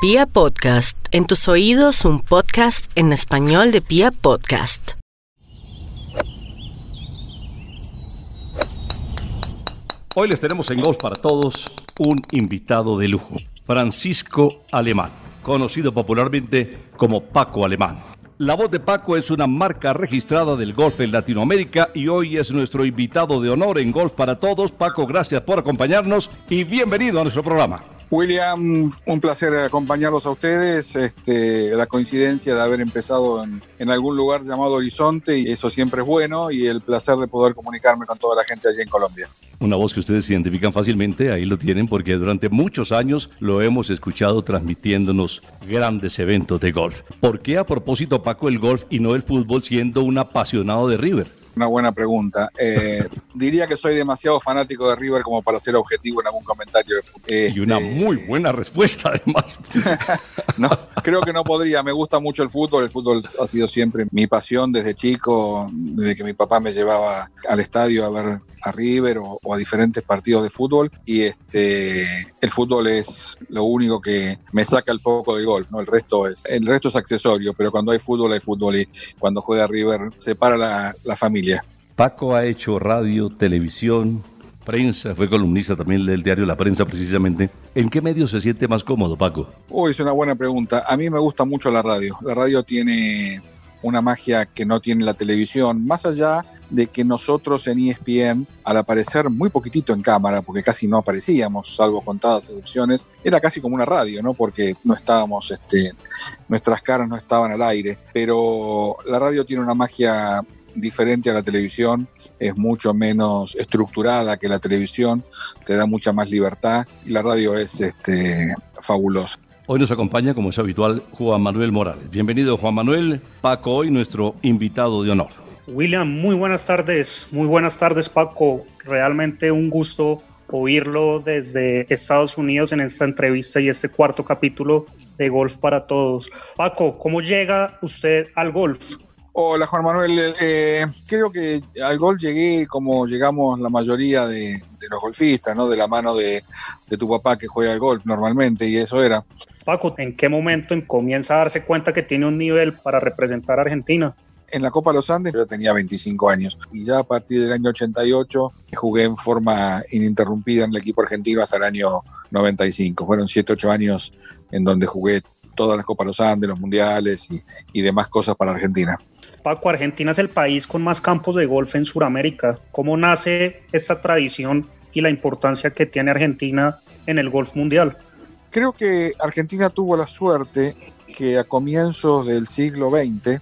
Pia Podcast, en tus oídos un podcast en español de Pia Podcast. Hoy les tenemos en Golf para Todos un invitado de lujo, Francisco Alemán, conocido popularmente como Paco Alemán. La voz de Paco es una marca registrada del golf en Latinoamérica y hoy es nuestro invitado de honor en Golf para Todos. Paco, gracias por acompañarnos y bienvenido a nuestro programa. William, un placer acompañarlos a ustedes. Este, la coincidencia de haber empezado en, en, algún lugar llamado Horizonte, y eso siempre es bueno, y el placer de poder comunicarme con toda la gente allí en Colombia. Una voz que ustedes identifican fácilmente, ahí lo tienen, porque durante muchos años lo hemos escuchado transmitiéndonos grandes eventos de golf. ¿Por qué a propósito, Paco, el golf y no el fútbol siendo un apasionado de River? Una buena pregunta. Eh, diría que soy demasiado fanático de River como para ser objetivo en algún comentario de fútbol. Este... Y una muy buena respuesta, además. no, creo que no podría. Me gusta mucho el fútbol. El fútbol ha sido siempre mi pasión desde chico, desde que mi papá me llevaba al estadio a ver a River o, o, a diferentes partidos de fútbol y este el fútbol es lo único que me saca el foco del golf, ¿no? El resto es el resto es accesorio, pero cuando hay fútbol hay fútbol y cuando juega River separa la, la familia. Paco ha hecho radio, televisión, prensa, fue columnista también del diario La Prensa precisamente. ¿En qué medio se siente más cómodo, Paco? Uy, es una buena pregunta. A mí me gusta mucho la radio. La radio tiene una magia que no tiene la televisión, más allá de que nosotros en ESPN, al aparecer muy poquitito en cámara, porque casi no aparecíamos, salvo contadas excepciones, era casi como una radio, ¿no? Porque no estábamos, este, nuestras caras no estaban al aire, pero la radio tiene una magia diferente a la televisión, es mucho menos estructurada que la televisión, te da mucha más libertad y la radio es este, fabulosa. Hoy nos acompaña, como es habitual, Juan Manuel Morales. Bienvenido, Juan Manuel. Paco, hoy nuestro invitado de honor. William, muy buenas tardes. Muy buenas tardes, Paco. Realmente un gusto oírlo desde Estados Unidos en esta entrevista y este cuarto capítulo de Golf para Todos. Paco, ¿cómo llega usted al golf? Hola Juan Manuel, eh, creo que al golf llegué como llegamos la mayoría de, de los golfistas, ¿no? De la mano de, de, tu papá que juega al golf normalmente y eso era. Paco, ¿en qué momento comienza a darse cuenta que tiene un nivel para representar a Argentina? En la Copa Los Andes yo tenía 25 años y ya a partir del año 88 jugué en forma ininterrumpida en el equipo argentino hasta el año 95. Fueron 7-8 años en donde jugué todas las Copas Los Andes, los mundiales y, y demás cosas para Argentina. Paco, Argentina es el país con más campos de golf en Sudamérica. ¿Cómo nace esta tradición y la importancia que tiene Argentina en el golf mundial? Creo que Argentina tuvo la suerte que a comienzos del siglo XX,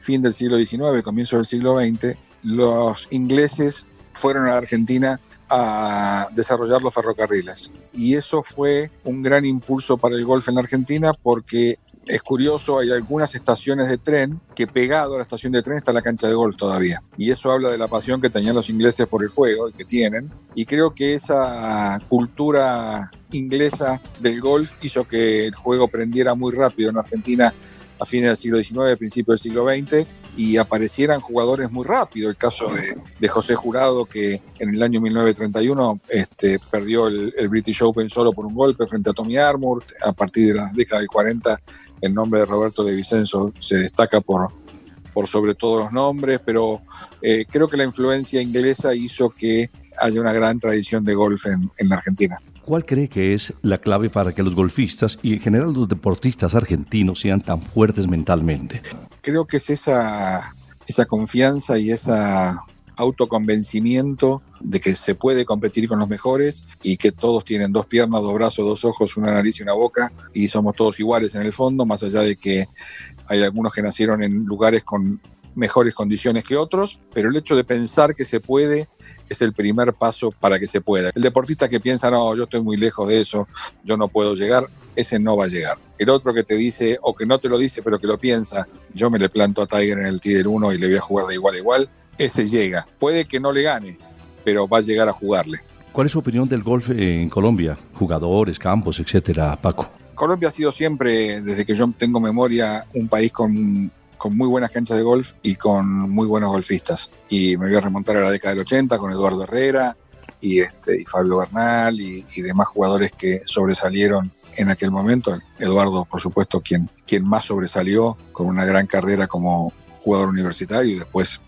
fin del siglo XIX, comienzo del siglo XX, los ingleses fueron a Argentina a desarrollar los ferrocarriles. Y eso fue un gran impulso para el golf en la Argentina porque es curioso, hay algunas estaciones de tren que pegado a la estación de tren está la cancha de golf todavía. Y eso habla de la pasión que tenían los ingleses por el juego y que tienen. Y creo que esa cultura inglesa del golf hizo que el juego prendiera muy rápido en Argentina a fines del siglo XIX, principio del siglo XX, y aparecieran jugadores muy rápido. El caso de, José Jurado, que en el año 1931 este, perdió el, el, British Open solo por un golpe frente a Tommy Armour. A partir de la década del 40, el nombre de Roberto de Vicenzo se destaca por, por sobre todos los nombres, pero eh, creo que la influencia inglesa hizo que haya una gran tradición de golf en, en la Argentina. ¿Cuál cree que es la clave para que los golfistas y en general los deportistas argentinos sean tan fuertes mentalmente? Creo que es esa, esa confianza y esa autoconvencimiento de que se puede competir con los mejores y que todos tienen dos piernas, dos brazos, dos ojos, una nariz y una boca y somos todos iguales en el fondo, más allá de que hay algunos que nacieron en lugares con mejores condiciones que otros, pero el hecho de pensar que se puede es el primer paso para que se pueda. El deportista que piensa, no, yo estoy muy lejos de eso, yo no puedo llegar, ese no va a llegar. El otro que te dice, o que no te lo dice, pero que lo piensa, yo me le planto a Tiger en el Tiger 1 y le voy a jugar de igual a igual, ese llega. Puede que no le gane, pero va a llegar a jugarle. ¿Cuál es su opinión del golf en Colombia? Jugadores, campos, etcétera, Paco. Colombia ha sido siempre, desde que yo tengo memoria, un país con con muy buenas canchas de golf y con muy buenos golfistas. Y me voy a remontar a la década del 80 con Eduardo Herrera y, este, y Fabio Bernal y, y demás jugadores que sobresalieron en aquel momento. Eduardo, por supuesto, quien, quien más sobresalió con una gran carrera como jugador universitario y después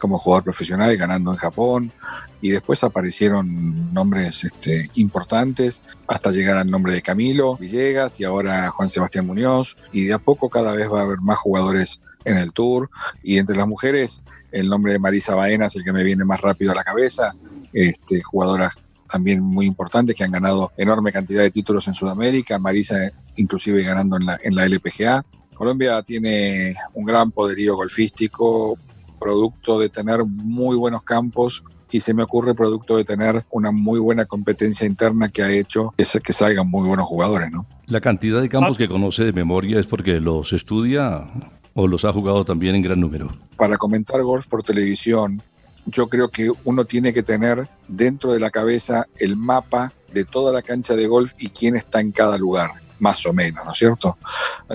como jugador profesional ganando en Japón y después aparecieron nombres este, importantes hasta llegar al nombre de Camilo Villegas y ahora Juan Sebastián Muñoz y de a poco cada vez va a haber más jugadores en el tour y entre las mujeres el nombre de Marisa Baena es el que me viene más rápido a la cabeza, este, jugadoras también muy importantes que han ganado enorme cantidad de títulos en Sudamérica, Marisa inclusive ganando en la, en la LPGA. Colombia tiene un gran poderío golfístico, producto de tener muy buenos campos y se me ocurre producto de tener una muy buena competencia interna que ha hecho que, que salgan muy buenos jugadores, ¿no? La cantidad de campos que conoce de memoria es porque los estudia o los ha jugado también en gran número. Para comentar golf por televisión, yo creo que uno tiene que tener dentro de la cabeza el mapa de toda la cancha de golf y quién está en cada lugar, más o menos, ¿no es cierto?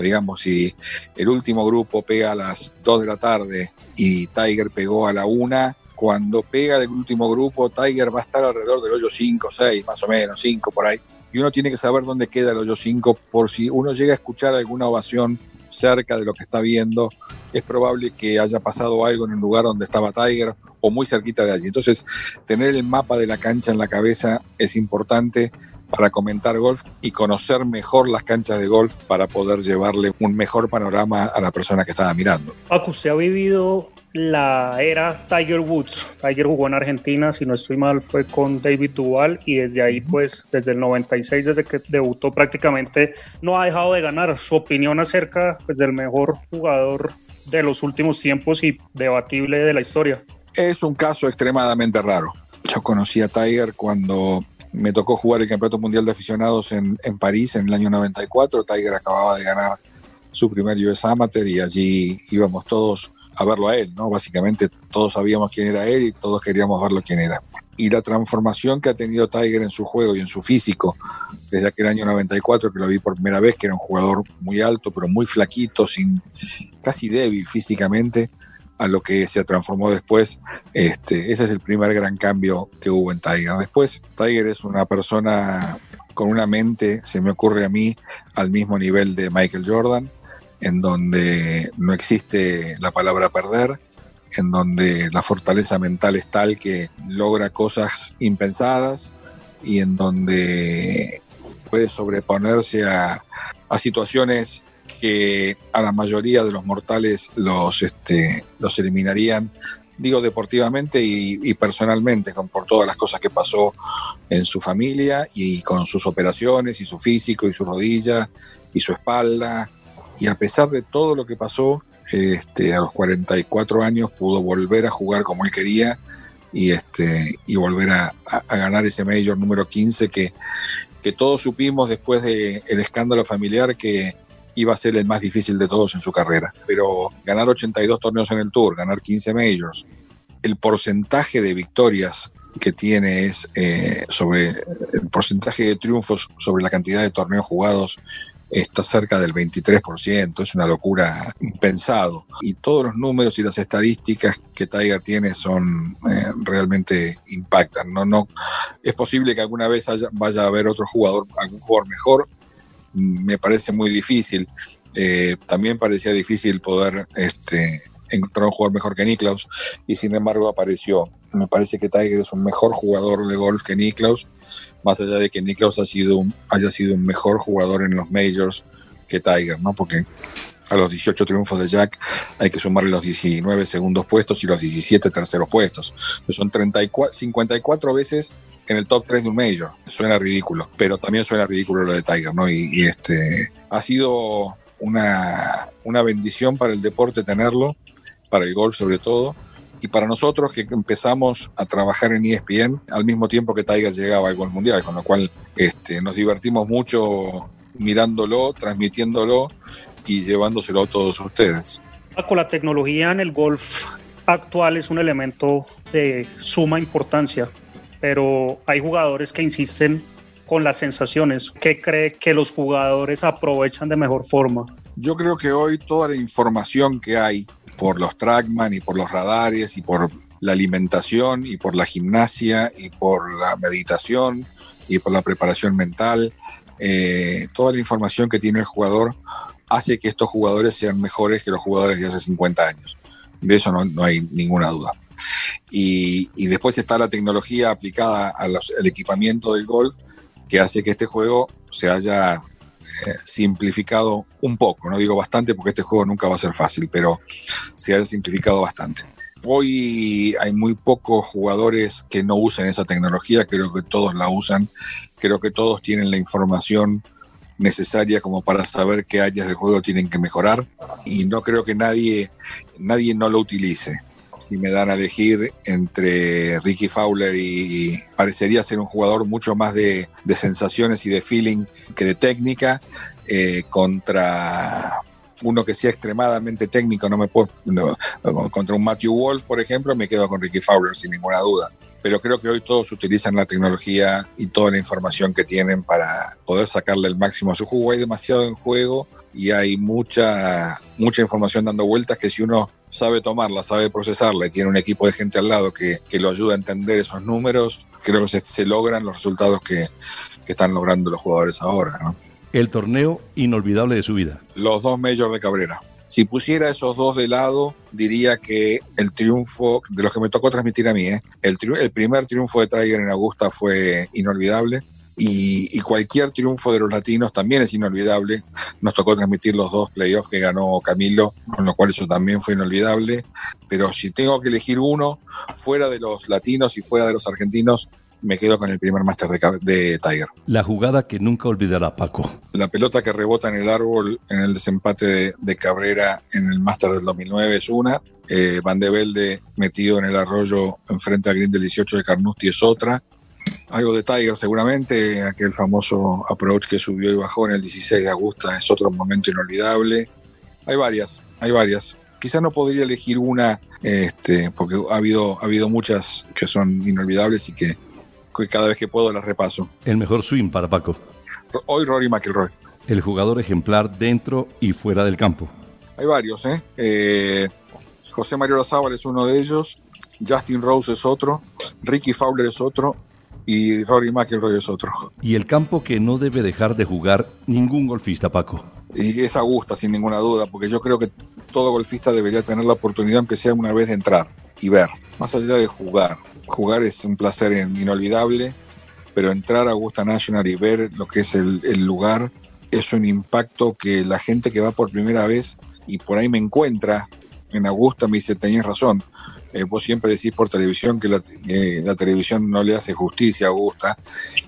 Digamos, si el último grupo pega a las 2 de la tarde y Tiger pegó a la 1, cuando pega el último grupo, Tiger va a estar alrededor del hoyo 5, 6, más o menos, 5 por ahí. Y uno tiene que saber dónde queda el hoyo 5 por si uno llega a escuchar alguna ovación cerca de lo que está viendo, es probable que haya pasado algo en el lugar donde estaba Tiger o muy cerquita de allí. Entonces, tener el mapa de la cancha en la cabeza es importante para comentar golf y conocer mejor las canchas de golf para poder llevarle un mejor panorama a la persona que estaba mirando. Paco, usted ha vivido la era Tiger Woods. Tiger jugó en Argentina, si no estoy mal, fue con David Duval y desde ahí, pues, desde el 96, desde que debutó prácticamente, no ha dejado de ganar. Su opinión acerca pues, del mejor jugador de los últimos tiempos y debatible de la historia. Es un caso extremadamente raro. Yo conocí a Tiger cuando me tocó jugar el Campeonato Mundial de Aficionados en, en París en el año 94. Tiger acababa de ganar su primer US Amateur y allí íbamos todos a verlo a él, ¿no? Básicamente todos sabíamos quién era él y todos queríamos verlo quién era. Y la transformación que ha tenido Tiger en su juego y en su físico desde aquel año 94 que lo vi por primera vez, que era un jugador muy alto, pero muy flaquito, sin, casi débil físicamente, a lo que se transformó después. Este, ese es el primer gran cambio que hubo en Tiger. Después, Tiger es una persona con una mente, se me ocurre a mí, al mismo nivel de Michael Jordan en donde no existe la palabra perder, en donde la fortaleza mental es tal que logra cosas impensadas y en donde puede sobreponerse a, situaciones que a la mayoría de los mortales los, este, los eliminarían, digo deportivamente y, y, personalmente, con, por todas las cosas que pasó en su familia y con sus operaciones y su físico y su rodilla y su espalda y a pesar de todo lo que pasó, este, a los 44 años pudo volver a jugar como él quería y, este, y volver a, ganar ese Major número 15 que, que todos supimos después del el escándalo familiar que iba a ser el más difícil de todos en su carrera. Pero ganar 82 torneos en el Tour, ganar 15 Majors, el porcentaje de victorias que tiene es eh, sobre el porcentaje de triunfos sobre la cantidad de torneos jugados está cerca del 23%, es una locura impensado. Y todos los números y las estadísticas que Tiger tiene son eh, realmente impactan. No, no, es posible que alguna vez vaya a haber otro jugador, algún jugador mejor, me parece muy difícil. Eh, también parecía difícil poder este, encontrar un jugador mejor que Niklaus y sin embargo apareció. Me parece que Tiger es un mejor jugador de golf que Niklaus, más allá de que Niklaus ha sido haya sido un mejor jugador en los majors que Tiger, ¿no? Porque a los 18 triunfos de Jack hay que sumarle los 19 segundos puestos y los 17 terceros puestos. Son 34, 54 veces en el top 3 de un major. Suena ridículo, pero también suena ridículo lo de Tiger, ¿no? Y, y este ha sido una, una bendición para el deporte tenerlo para el golf sobre todo, y para nosotros que empezamos a trabajar en ESPN al mismo tiempo que Tiger llegaba al Golf Mundial, con lo cual este, nos divertimos mucho mirándolo, transmitiéndolo y llevándoselo a todos ustedes. Con la tecnología en el golf actual es un elemento de suma importancia, pero hay jugadores que insisten con las sensaciones. ¿Qué cree que los jugadores aprovechan de mejor forma? Yo creo que hoy toda la información que hay por los trackman y por los radares y por la alimentación y por la gimnasia y por la meditación y por la preparación mental eh, toda la información que tiene el jugador hace que estos jugadores sean mejores que los jugadores de hace 50 años. De eso no, hay ninguna duda. Y, después está la tecnología aplicada al equipamiento del golf que hace que este juego se haya eh, simplificado un poco. No digo bastante porque este juego nunca va a ser fácil, pero se haya simplificado bastante. Hoy hay muy pocos jugadores que no usen esa tecnología, creo que todos la usan, creo que todos tienen la información necesaria como para saber qué áreas del juego tienen que mejorar y no creo que nadie, nadie no lo utilice. Y me dan a elegir entre Ricky Fowler y, parecería ser un jugador mucho más de, sensaciones y de feeling que de técnica eh, contra uno que sea extremadamente técnico, no me puedo. contra un Matthew Wolf, por ejemplo, me quedo con Ricky Fowler sin ninguna duda. Pero creo que hoy todos utilizan la tecnología y toda la información que tienen para poder sacarle el máximo a su juego. Hay demasiado en juego y hay mucha, mucha información dando vueltas que si uno sabe tomarla, sabe procesarla y tiene un equipo de gente al lado que, que lo ayuda a entender esos números, creo que se, logran los resultados que, están logrando los jugadores ahora. El torneo inolvidable de su vida? Los dos Majors de Cabrera. Si pusiera esos dos de lado, diría que el triunfo, de los que me tocó transmitir a mí, ¿eh? el, el, primer triunfo de Tiger en Augusta fue inolvidable. Y, y, cualquier triunfo de los latinos también es inolvidable. Nos tocó transmitir los dos playoffs que ganó Camilo, con lo cual eso también fue inolvidable. Pero si tengo que elegir uno, fuera de los latinos y fuera de los argentinos, me quedo con el primer máster de, Tiger. La jugada que nunca olvidará Paco. La pelota que rebota en el árbol en el desempate de, Cabrera en el máster del 2009 es una. Eh, Van de Velde metido en el arroyo enfrente al green del 18 de Carnoustie es otra. Algo de Tiger seguramente, aquel famoso approach que subió y bajó en el 16 de agosto es otro momento inolvidable. Hay varias, hay varias. Quizás no podría elegir una, este, porque ha habido, ha habido muchas que son inolvidables y que cada vez que puedo las repaso. El mejor swing para Paco. Hoy Rory McIlroy. El jugador ejemplar dentro y fuera del campo. Hay varios, ¿eh? eh José Mario Lazábal es uno de ellos, Justin Rose es otro, Ricky Fowler es otro y Rory McIlroy es otro. Y el campo que no debe dejar de jugar ningún golfista, Paco. Y es Augusta, sin ninguna duda, porque yo creo que todo golfista debería tener la oportunidad, aunque sea una vez, de entrar y ver, más allá de jugar jugar es un placer inolvidable, pero entrar a Augusta National y ver lo que es el, lugar es un impacto que la gente que va por primera vez y por ahí me encuentra en Augusta me dice, tenías razón, eh, vos siempre decís por televisión que la, televisión no le hace justicia a Augusta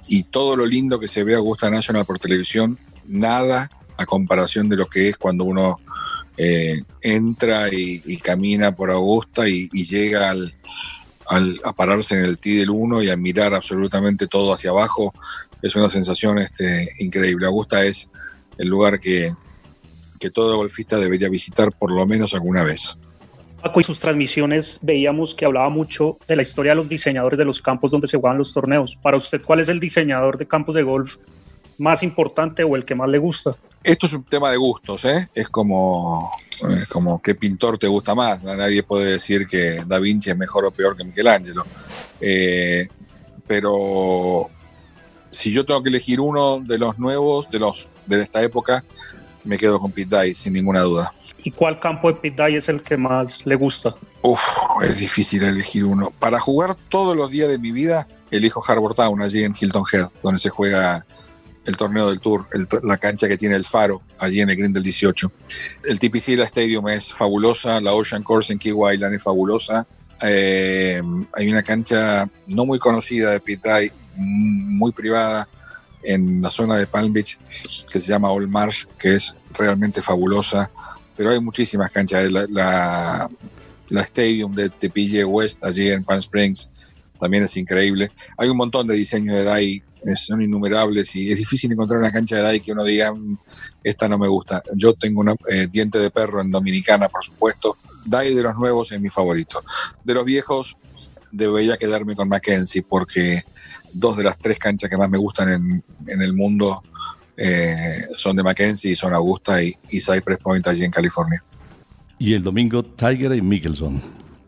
y todo lo lindo que se ve a Augusta National por televisión, nada a comparación de lo que es cuando uno eh, entra y, camina por Augusta y llega al, al, a pararse en el T del 1 y a mirar absolutamente todo hacia abajo, es una sensación este, increíble. Augusta es el lugar que, que todo golfista debería visitar por lo menos alguna vez. Paco, y sus transmisiones veíamos que hablaba mucho de la historia de los diseñadores de los campos donde se juegan los torneos. Para usted, ¿cuál es el diseñador de campos de golf más importante o el que más le gusta? Esto es un tema de gustos, ¿eh? Es como, como qué pintor te gusta más. Nadie puede decir que Da Vinci es mejor o peor que Michelangelo. Eh, pero si yo tengo que elegir uno de los nuevos, de los de esta época, me quedo con Pete Dye, sin ninguna duda. ¿Y cuál campo de Pete Dye es el que más le gusta? Uf, es difícil elegir uno. Para jugar todos los días de mi vida, elijo Harbour Town, allí en Hilton Head, donde se juega el torneo del Tour, la cancha que tiene el faro allí en el Green del 18. El TPC la Stadium es fabulosa, la Ocean Course en Key Island es fabulosa. Eh, hay una cancha no muy conocida de Pitay, muy privada en la zona de Palm Beach que se llama Old Marsh, que es realmente fabulosa. Pero hay muchísimas canchas. La, la, la Stadium de TPG West allí en Palm Springs también es increíble. Hay un montón de diseños de DAI son innumerables y es difícil encontrar una cancha de DAI que uno diga, mm, esta no me gusta. Yo tengo un eh, diente de perro en Dominicana, por supuesto. DAI de los nuevos es mi favorito. De los viejos, debería quedarme con Mackenzie porque dos de las tres canchas que más me gustan en, en el mundo eh, son de Mackenzie, son Augusta y, y Cypress Point allí en California. Y el domingo Tiger y Mickelson.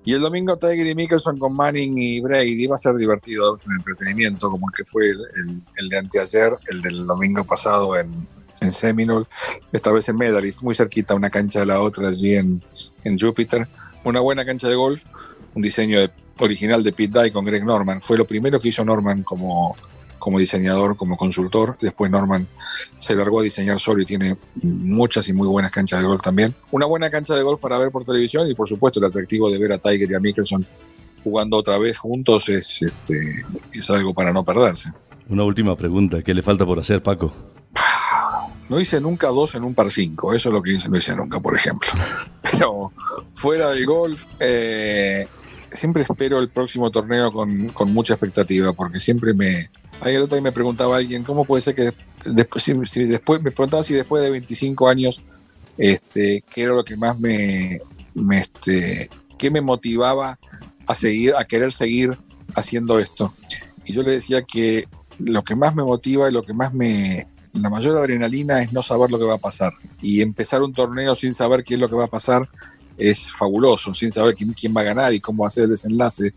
Y el domingo Tiger y Mickelson con Manning y Brady va a ser divertido, un entretenimiento como el que fue el, de anteayer, el del domingo pasado en, en Seminole, esta vez en Medalist, muy cerquita una cancha de la otra allí en, en Júpiter. Una buena cancha de golf, un diseño original de Pete Dye con Greg Norman. Fue lo primero que hizo Norman como, como diseñador, como consultor. Después Norman se largó a diseñar solo y tiene muchas y muy buenas canchas de golf también. Una buena cancha de golf para ver por televisión y por supuesto el atractivo de ver a Tiger y a Mickelson jugando otra vez juntos es, este, es algo para no perderse. Una última pregunta, ¿qué le falta por hacer Paco? No hice nunca dos en un par cinco, eso es lo que no hice nunca, por ejemplo. Pero fuera del golf, eh, siempre espero el próximo torneo con, con, mucha expectativa, porque siempre me, Ahí el otro día me preguntaba alguien, ¿cómo puede ser que después, si, después me preguntaba si después de 25 años, este, qué era lo que más me, me este, qué me motivaba a seguir, a querer seguir haciendo esto? Y yo le decía que lo que más me motiva y lo que más me, la mayor adrenalina es no saber lo que va a pasar. Y empezar un torneo sin saber qué es lo que va a pasar es fabuloso, sin saber quién, quién va a ganar y cómo va a ser el desenlace.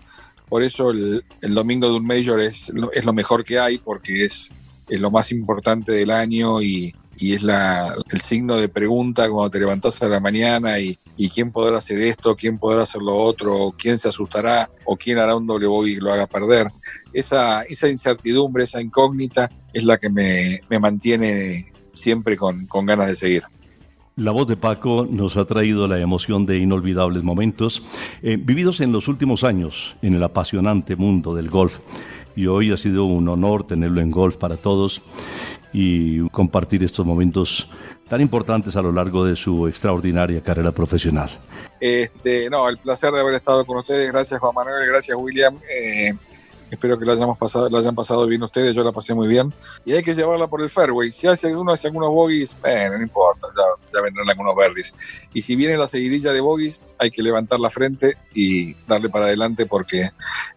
Por eso el, domingo de un Major es, es, lo mejor que hay, porque es, es lo más importante del año y, y es la, el signo de pregunta cuando te levantás a la mañana y, y, quién podrá hacer esto, quién podrá hacer lo otro, quién se asustará o quién hará un doble bogey y lo haga perder. Esa, esa incertidumbre, esa incógnita es la que me, me mantiene siempre con, con ganas de seguir. La voz de Paco nos ha traído la emoción de inolvidables momentos eh, vividos en los últimos años en el apasionante mundo del golf. Y hoy ha sido un honor tenerlo en golf para todos y compartir estos momentos tan importantes a lo largo de su extraordinaria carrera profesional. Este, no, el placer de haber estado con ustedes. Gracias Juan Manuel, gracias William. Eh, Espero que la, hayamos pasado, la hayan pasado bien ustedes, yo la pasé muy bien. Y hay que llevarla por el fairway. Si hace uno hace algunos bogies, no importa, ya, ya vendrán algunos verdes. Y si viene la seguidilla de bogies, hay que levantar la frente y darle para adelante porque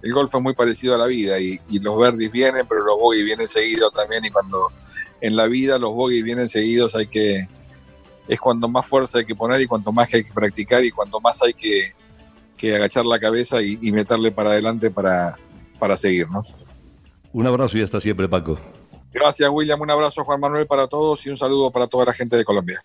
el golf es muy parecido a la vida y, los verdes vienen, pero los bogies vienen seguidos también. Y cuando en la vida los bogies vienen seguidos, hay que es cuando más fuerza hay que poner y cuanto más hay que practicar y cuanto más hay que, que agachar la cabeza y, y meterle para adelante para, para seguirnos. Un abrazo y hasta siempre, Paco. Gracias, William. Un abrazo, Juan Manuel, para todos y un saludo para toda la gente de Colombia.